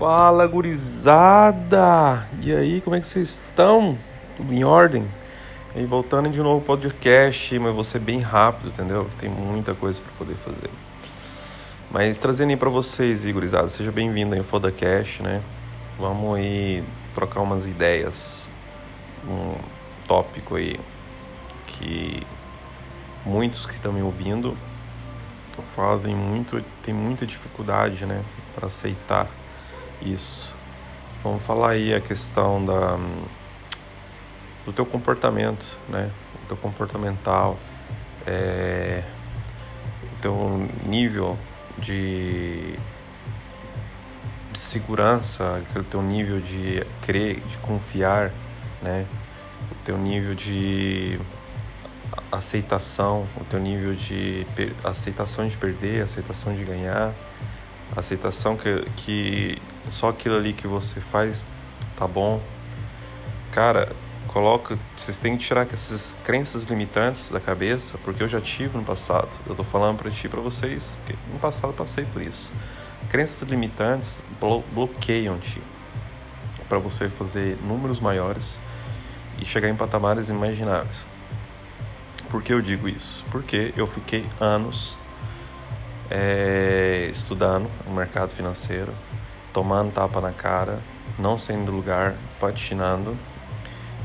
Fala gurizada! E aí, como é que vocês estão? Tudo em ordem? E voltando de novo ao podcast, mas vou ser bem rápido, entendeu? Tem muita coisa para poder fazer. Mas trazendo aí para vocês, gurizada, seja bem-vindo aí ao Fodacast, né? Vamos aí trocar umas ideias, um tópico aí que muitos que estão me ouvindo fazem muito, tem muita dificuldade, né, para aceitar isso. Vamos falar aí a questão da do teu comportamento, né, o teu comportamental, é, o teu nível de, de segurança, o teu nível de crer, de confiar, né, o teu nível de aceitação, o teu nível de aceitação de perder, aceitação de ganhar, aceitação que, que só aquilo ali que você faz tá bom. Cara, coloca, vocês têm que tirar essas crenças limitantes da cabeça, porque eu já tive no passado. Eu tô falando para ti, para vocês, porque no passado eu passei por isso. Crenças limitantes blo bloqueiam-te para você fazer números maiores e chegar em patamares imagináveis. Por que eu digo isso? Porque eu fiquei anos é, estudando o mercado financeiro, tomando tapa na cara, não saindo do lugar, patinando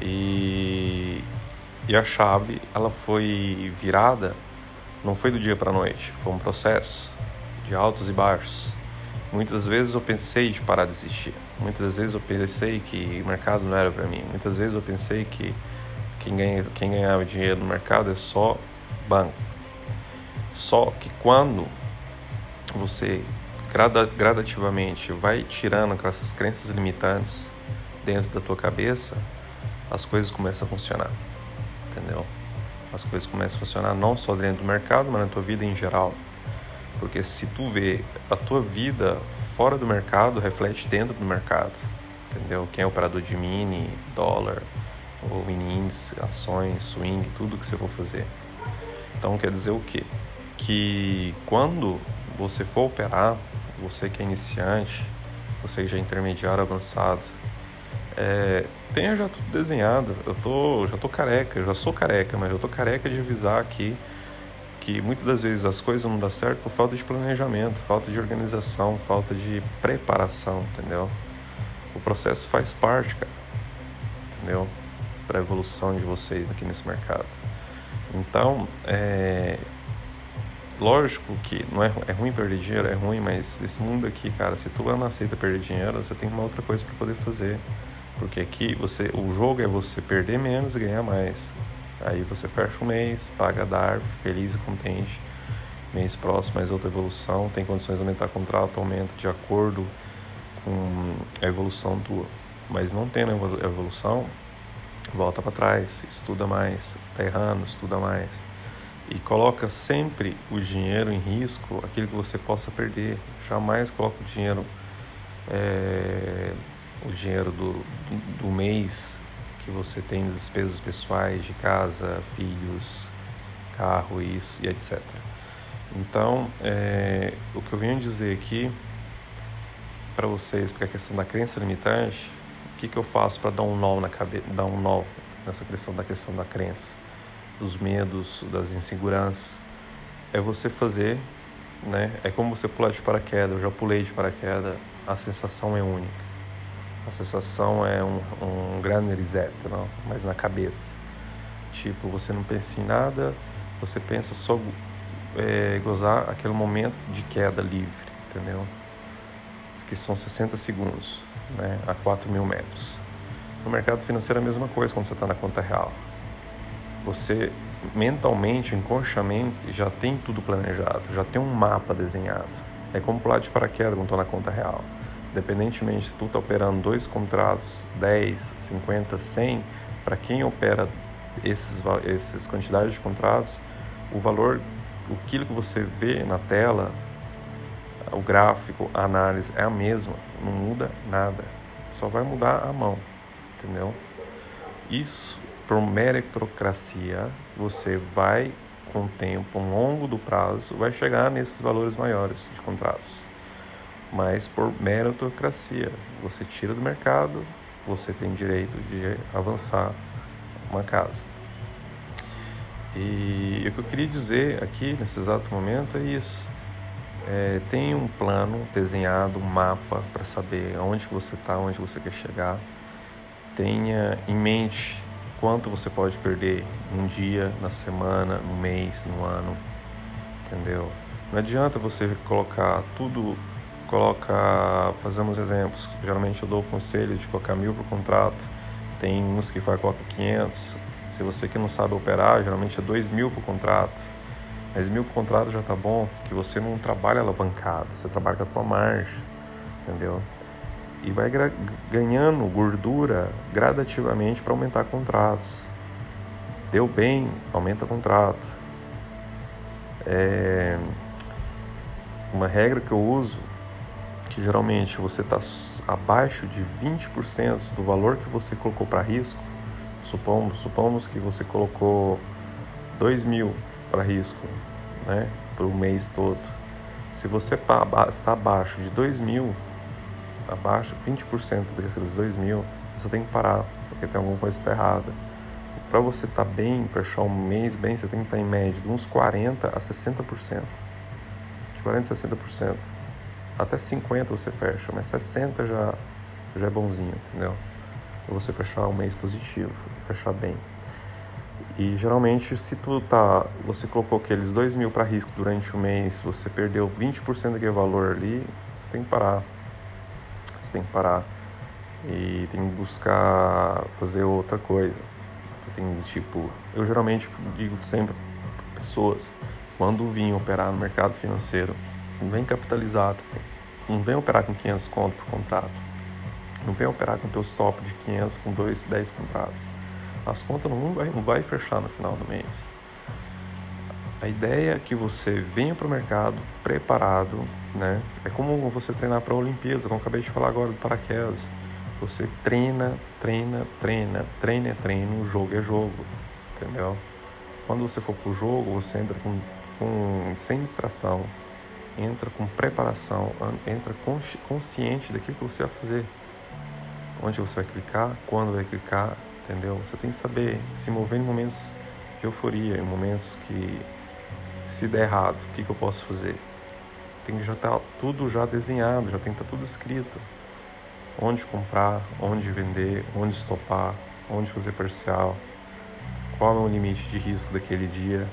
e, e a chave ela foi virada, não foi do dia para a noite, foi um processo de altos e baixos. Muitas vezes eu pensei de parar de existir. Muitas vezes eu pensei que o mercado não era para mim. Muitas vezes eu pensei que quem, ganha, quem ganhava dinheiro no mercado é só banco. Só que quando você grada, gradativamente vai tirando essas crenças limitantes dentro da tua cabeça, as coisas começam a funcionar. Entendeu? As coisas começam a funcionar não só dentro do mercado, mas na tua vida em geral. Porque se tu vê a tua vida fora do mercado, reflete dentro do mercado. Entendeu? Quem é operador de mini, dólar, ou mini índice, ações, swing, tudo que você for fazer. Então quer dizer o quê? Que quando você for operar, você que é iniciante, você que já é intermediário avançado, é, tenha já tudo desenhado. Eu tô, já tô careca, já sou careca, mas eu tô careca de avisar aqui que muitas das vezes as coisas não dão certo por falta de planejamento, falta de organização, falta de preparação, entendeu? O processo faz parte, cara. Entendeu? para a evolução de vocês aqui nesse mercado. Então, é, lógico que não é, é ruim perder dinheiro, é ruim, mas esse mundo aqui, cara, se tu não aceita perder dinheiro, você tem uma outra coisa para poder fazer. Porque aqui você, o jogo é você perder menos e ganhar mais. Aí você fecha o mês, paga dar, feliz e contente. Mês próximo, mais outra evolução, tem condições de aumentar contrato, aumenta de acordo com a evolução tua. Mas não tendo evolução, volta para trás, estuda mais, tá errando, estuda mais. E coloca sempre o dinheiro em risco, aquilo que você possa perder. Jamais coloca o dinheiro, é, o dinheiro do, do mês que você tem de despesas pessoais, de casa, filhos, carro e, e etc. Então, é, o que eu venho dizer aqui para vocês, porque a questão da crença limitante, o que, que eu faço para dar um nó na cabeça, dar um nó nessa questão da questão da crença, dos medos, das inseguranças? É você fazer, né? É como você pular de paraquedas. Eu já pulei de paraquedas. A sensação é única. A sensação é um, um grande reset, não? mas na cabeça. Tipo, você não pensa em nada, você pensa só é, gozar aquele momento de queda livre, entendeu? Que são 60 segundos né, a 4 mil metros. No mercado financeiro é a mesma coisa quando você está na conta real. Você mentalmente, inconscientemente, já tem tudo planejado, já tem um mapa desenhado. É como pular de paraquedas quando estou na conta real. Independentemente se tu está operando dois contratos, 10, 50, 100, para quem opera esses, esses quantidades de contratos, o valor, aquilo que você vê na tela, o gráfico, a análise é a mesma, não muda nada, só vai mudar a mão, entendeu? Isso, por meritocracia, você vai, com o tempo, ao longo do prazo, vai chegar nesses valores maiores de contratos. mas por meritocracia. Você tira do mercado, você tem direito de avançar uma casa. E o que eu queria dizer aqui nesse exato momento é isso. É, tem um plano desenhado, um mapa para saber aonde que você está, onde você quer chegar. Tenha em mente quanto você pode perder um dia, na semana, no mês, no ano, entendeu? Não adianta você colocar tudo, coloca, fazemos exemplos. Geralmente eu dou o conselho de colocar mil por contrato. Tem uns que vai colocar 500. Se você que não sabe operar, geralmente é dois mil por contrato. Mas mil por contrato já tá bom, que você não trabalha alavancado, você trabalha com a tua margem, entendeu? E vai ganhando gordura gradativamente para aumentar contratos. Deu bem, aumenta contrato. É uma regra que eu uso, que geralmente você está abaixo de 20% do valor que você colocou para risco, supomos, supomos que você colocou 2 mil para risco né, para o mês todo. Se você está abaixo de 2 mil, abaixo 20% desses 2 mil, você tem que parar, porque tem alguma coisa que está errada. Para você estar tá bem, fechar um mês bem, você tem que estar tá em média de uns 40% a 60% de 40% a 60%. Até 50% você fecha, mas 60% já, já é bonzinho, entendeu? Pra você fechar um mês positivo, fechar bem. E geralmente, se tu tá, você colocou aqueles 2 mil para risco durante o mês, você perdeu 20% daquele valor ali, você tem que parar. Você tem que parar e tem que buscar fazer outra coisa. Assim, tipo, eu geralmente digo sempre para pessoas, quando vim operar no mercado financeiro, não vem capitalizado, não vem operar com 500 conto por contrato, não vem operar com teu stop de 500 com 2, 10 contratos. As contas não vai, não vai fechar no final do mês. A ideia é que você venha para o mercado preparado, né? É como você treinar para a Olimpíada, como eu acabei de falar agora do paraquedas. Você treina, treina, treina, treina é treino, jogo é jogo, entendeu? Quando você for para o jogo, você entra com com, sem distração, entra com preparação, entra consciente daquilo que você vai fazer. Onde você vai clicar, quando vai clicar, entendeu? Você tem que saber se mover em momentos de euforia, em momentos que se der errado, o que, que eu posso fazer? Tem que já estar tá tudo já desenhado, já tem que estar tá tudo escrito. Onde comprar, onde vender, onde estopar, onde fazer parcial, qual é o limite de risco daquele dia,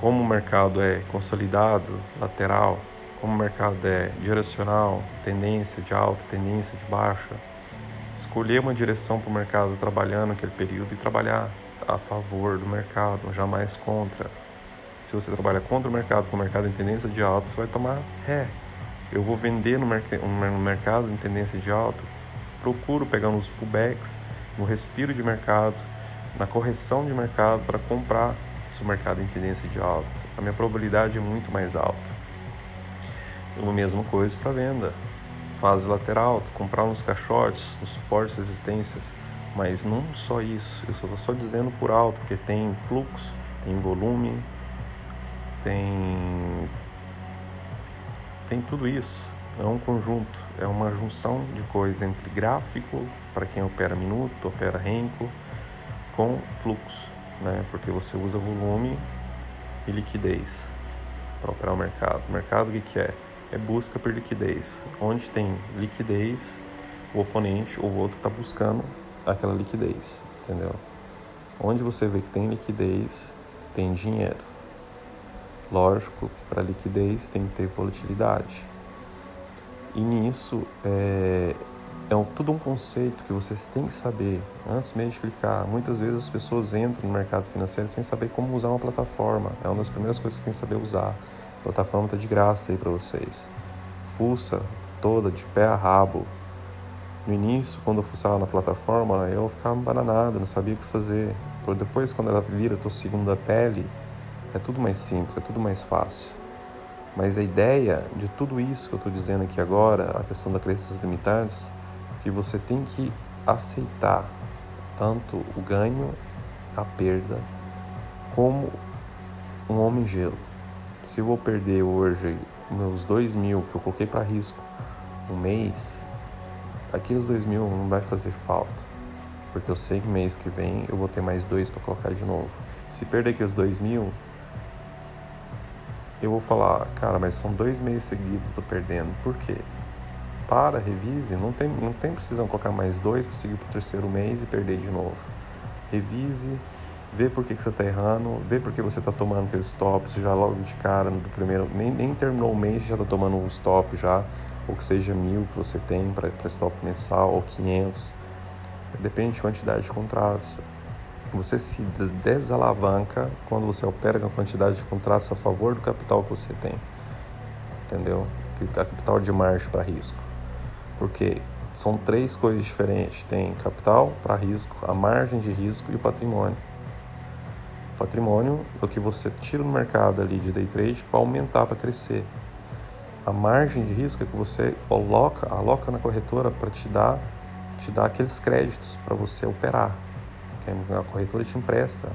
como o mercado é consolidado, lateral, como o mercado é direcional, tendência de alta, tendência de baixa, escolher uma direção para o mercado trabalhando naquele período e trabalhar a favor do mercado, jamais contra. Se você trabalha contra o mercado, com o mercado em tendência de alta, você vai tomar ré. Eu vou vender no, no mercado em tendência de alta, procuro pegar nos pullbacks, no respiro de mercado, na correção de mercado para comprar se o mercado em tendência de alta, a minha probabilidade é muito mais alta. A mesma coisa para venda. Fase lateral, comprar uns caixotes, uns suportes, resistências, mas não só isso. Eu só estou só dizendo por alto, porque tem fluxo, tem volume, tem tem tudo isso. É um conjunto, é uma junção de coisas entre gráfico para quem opera minuto, opera renco, com fluxo né? Porque você usa volume e liquidez para operar o mercado. O mercado o que, que é? É busca por liquidez. Onde tem liquidez, o oponente ou o outro está buscando aquela liquidez, entendeu? Onde você vê que tem liquidez, tem dinheiro. Lógico que para liquidez tem que ter volatilidade. E nisso é, é um, tudo um conceito que vocês têm que saber antes mesmo de clicar. Muitas vezes as pessoas entram no mercado financeiro sem saber como usar uma plataforma. É uma das primeiras coisas que tem que saber usar. A plataforma está de graça aí para vocês. Fuça toda, de pé a rabo. No início, quando eu fuçava na plataforma, eu ficava bananado, não sabia o que fazer. Depois, quando ela vira a tua segunda pele, é tudo mais simples, é tudo mais fácil. Mas a ideia de tudo isso que eu estou dizendo aqui agora, a questão das crenças limitantes, que você tem que aceitar tanto o ganho, a perda, como um homem gelo. Se eu vou perder hoje meus dois mil que eu coloquei para risco um mês, aqueles dois mil não vai fazer falta, porque eu sei que mês que vem eu vou ter mais dois para colocar de novo. Se perder aqueles dois mil, eu vou falar, cara, mas são dois meses seguidos tô perdendo. Por quê? Para, revise. Não tem, não tem precisão colocar mais dois para seguir pro terceiro mês e perder de novo. Revise, vê por que, que você está errando, vê por que você está tomando aqueles stops já logo de cara no primeiro. Nem, nem terminou o mês já está tomando um stop já, ou que seja mil que você tem para stop mensal ou 500. Depende da quantidade de contratos você se desalavanca quando você opera com quantidade de contratos a favor do capital que você tem. Entendeu? Capital de margem para risco. Porque são três coisas diferentes: tem capital para risco, a margem de risco e o patrimônio. O patrimônio é o que você tira no mercado ali de day trade para aumentar, para crescer. A margem de risco é que você coloca, aloca na corretora para te dar, te dar aqueles créditos para você operar a corretora te empresta,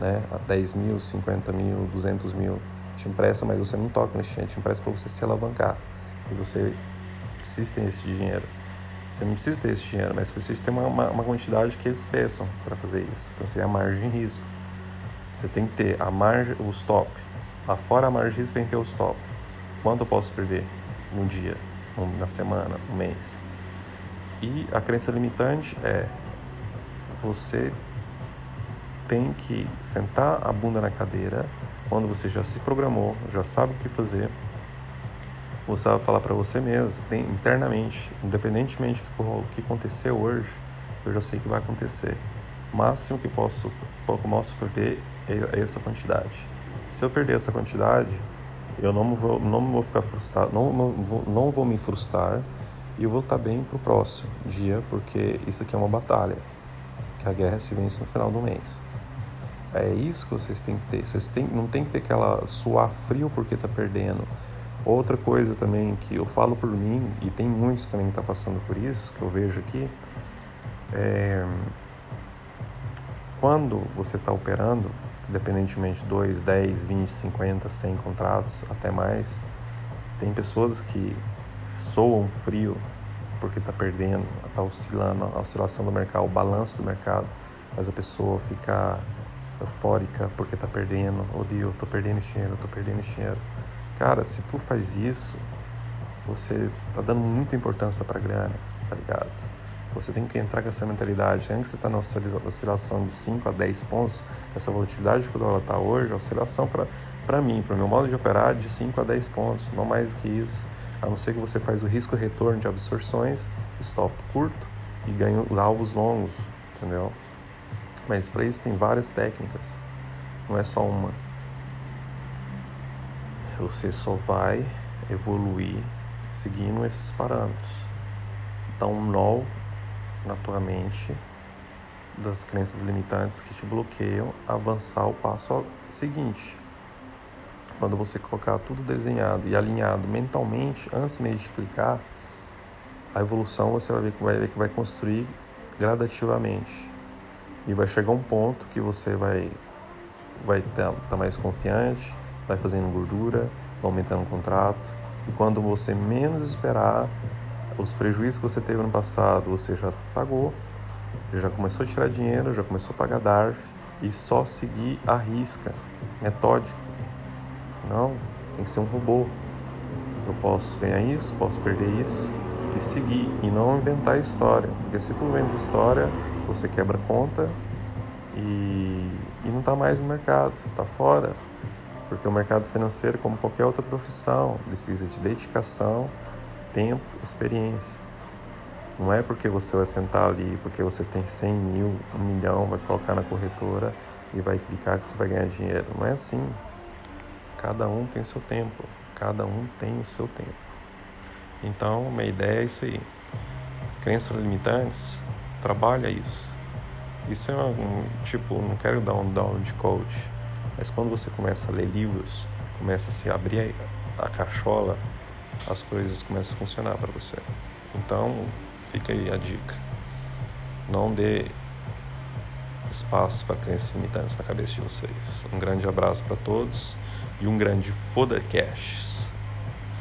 né? 10 mil, 50 mil, 200 mil, te empresta, mas você não toca nesse dinheiro, te empresta para você se alavancar. E você precisa ter esse dinheiro. Você não precisa ter esse dinheiro, mas precisa ter uma, uma, uma quantidade que eles peçam para fazer isso. Então seria a margem de risco. Você tem que ter a margem, o stop. Fora a margem de risco tem que ter o stop. Quanto eu posso perder num dia, na semana, um mês? E a crença limitante é você tem que sentar a bunda na cadeira quando você já se programou, já sabe o que fazer. Você vai falar para você mesmo, internamente, independentemente do que aconteceu hoje, eu já sei que vai acontecer. O máximo que posso, pouco posso perder é essa quantidade. Se eu perder essa quantidade, eu não vou, não vou ficar frustrado, não, não, vou, não vou me frustrar e eu vou estar bem pro próximo dia, porque isso aqui é uma batalha, que a guerra se vence no final do mês. É isso que vocês têm que ter. Vocês têm, não tem que ter aquela suar frio porque está perdendo. Outra coisa também que eu falo por mim, e tem muitos também que estão tá passando por isso, que eu vejo aqui, é quando você está operando, independentemente de 2, 10, 20, 50, 100 contratos, até mais, tem pessoas que soam frio porque está perdendo, está oscilando, a oscilação do mercado, o balanço do mercado, faz a pessoa ficar eufórica porque tá perdendo, oh Deus, tô perdendo esse dinheiro, tô perdendo esse dinheiro. Cara, se tu faz isso, você tá dando muita importância pra grana, tá ligado? Você tem que entrar com essa mentalidade. Que você está na oscilação de 5 a 10 pontos, essa volatilidade que o dólar está hoje, a oscilação para mim, para o meu modo de operar, de 5 a 10 pontos, não mais do que isso. A não ser que você faz o risco retorno de absorções, stop curto e ganha os alvos longos, entendeu? Mas para isso tem várias técnicas, não é só uma. Você só vai evoluir seguindo esses parâmetros. Dá um nó na tua mente das crenças limitantes que te bloqueiam avançar o passo seguinte. Quando você colocar tudo desenhado e alinhado mentalmente, antes mesmo de clicar, a evolução você vai ver vai, ver que vai construir gradativamente. E vai chegar um ponto que você vai vai estar tá mais confiante, vai fazendo gordura, vai aumentando o contrato. E quando você menos esperar, os prejuízos que você teve no passado, você já pagou, já começou a tirar dinheiro, já começou a pagar DARF e só seguir a risca, metódico. Não, tem que ser um robô. Eu posso ganhar isso, posso perder isso e seguir e não inventar história, porque se tu inventa história, você quebra conta e, e não está mais no mercado, está fora. Porque o mercado financeiro, como qualquer outra profissão, precisa de dedicação, tempo, experiência. Não é porque você vai sentar ali, porque você tem 100 mil, um milhão, vai colocar na corretora e vai clicar que você vai ganhar dinheiro. Não é assim. Cada um tem seu tempo. Cada um tem o seu tempo. Então, minha ideia é isso aí. Crenças limitantes trabalha isso. Isso é um, tipo, não quero dar um down de coach, mas quando você começa a ler livros, começa a se abrir a, cachola, as coisas começam a funcionar para você. Então, fica aí a dica. Não dê espaço para crenças limitantes na cabeça de vocês. Um grande abraço para todos e um grande foda cash.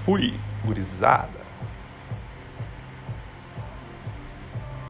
Fui, gurizada.